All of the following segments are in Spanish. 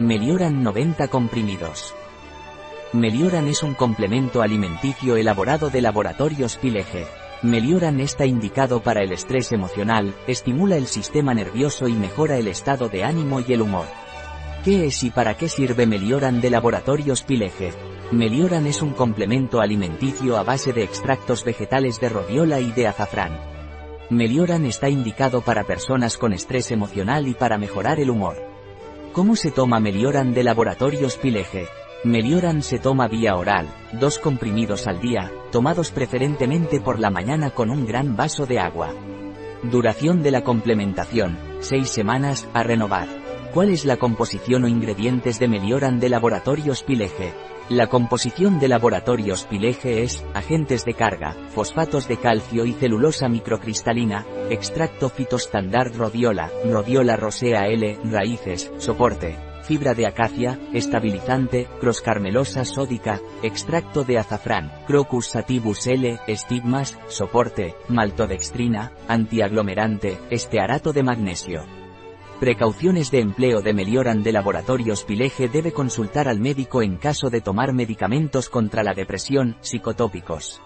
Melioran 90 comprimidos. Melioran es un complemento alimenticio elaborado de laboratorios Pileje. Melioran está indicado para el estrés emocional, estimula el sistema nervioso y mejora el estado de ánimo y el humor. ¿Qué es y para qué sirve Melioran de laboratorios Pileje? Melioran es un complemento alimenticio a base de extractos vegetales de rodiola y de azafrán. Melioran está indicado para personas con estrés emocional y para mejorar el humor. ¿Cómo se toma Melioran de laboratorios Pileje? Melioran se toma vía oral, dos comprimidos al día, tomados preferentemente por la mañana con un gran vaso de agua. Duración de la complementación, 6 semanas, a renovar. ¿Cuál es la composición o ingredientes de Melioran de laboratorios Pileje? La composición de laboratorios Pileje es, agentes de carga, fosfatos de calcio y celulosa microcristalina, extracto fitostandard rodiola, rodiola rosea L, raíces, soporte, fibra de acacia, estabilizante, croscarmelosa sódica, extracto de azafrán, crocus sativus L, estigmas, soporte, maltodextrina, antiaglomerante, estearato de magnesio. Precauciones de empleo de Melioran de Laboratorios Pileje debe consultar al médico en caso de tomar medicamentos contra la depresión, psicotópicos.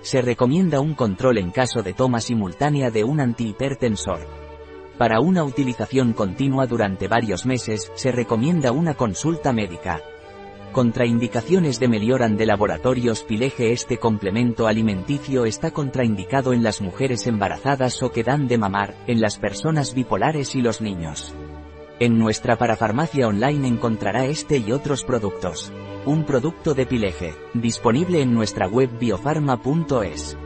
Se recomienda un control en caso de toma simultánea de un antihipertensor. Para una utilización continua durante varios meses, se recomienda una consulta médica. Contraindicaciones de Melioran de Laboratorios Pileje Este complemento alimenticio está contraindicado en las mujeres embarazadas o que dan de mamar, en las personas bipolares y los niños. En nuestra parafarmacia online encontrará este y otros productos. Un producto de Pileje, disponible en nuestra web biofarma.es.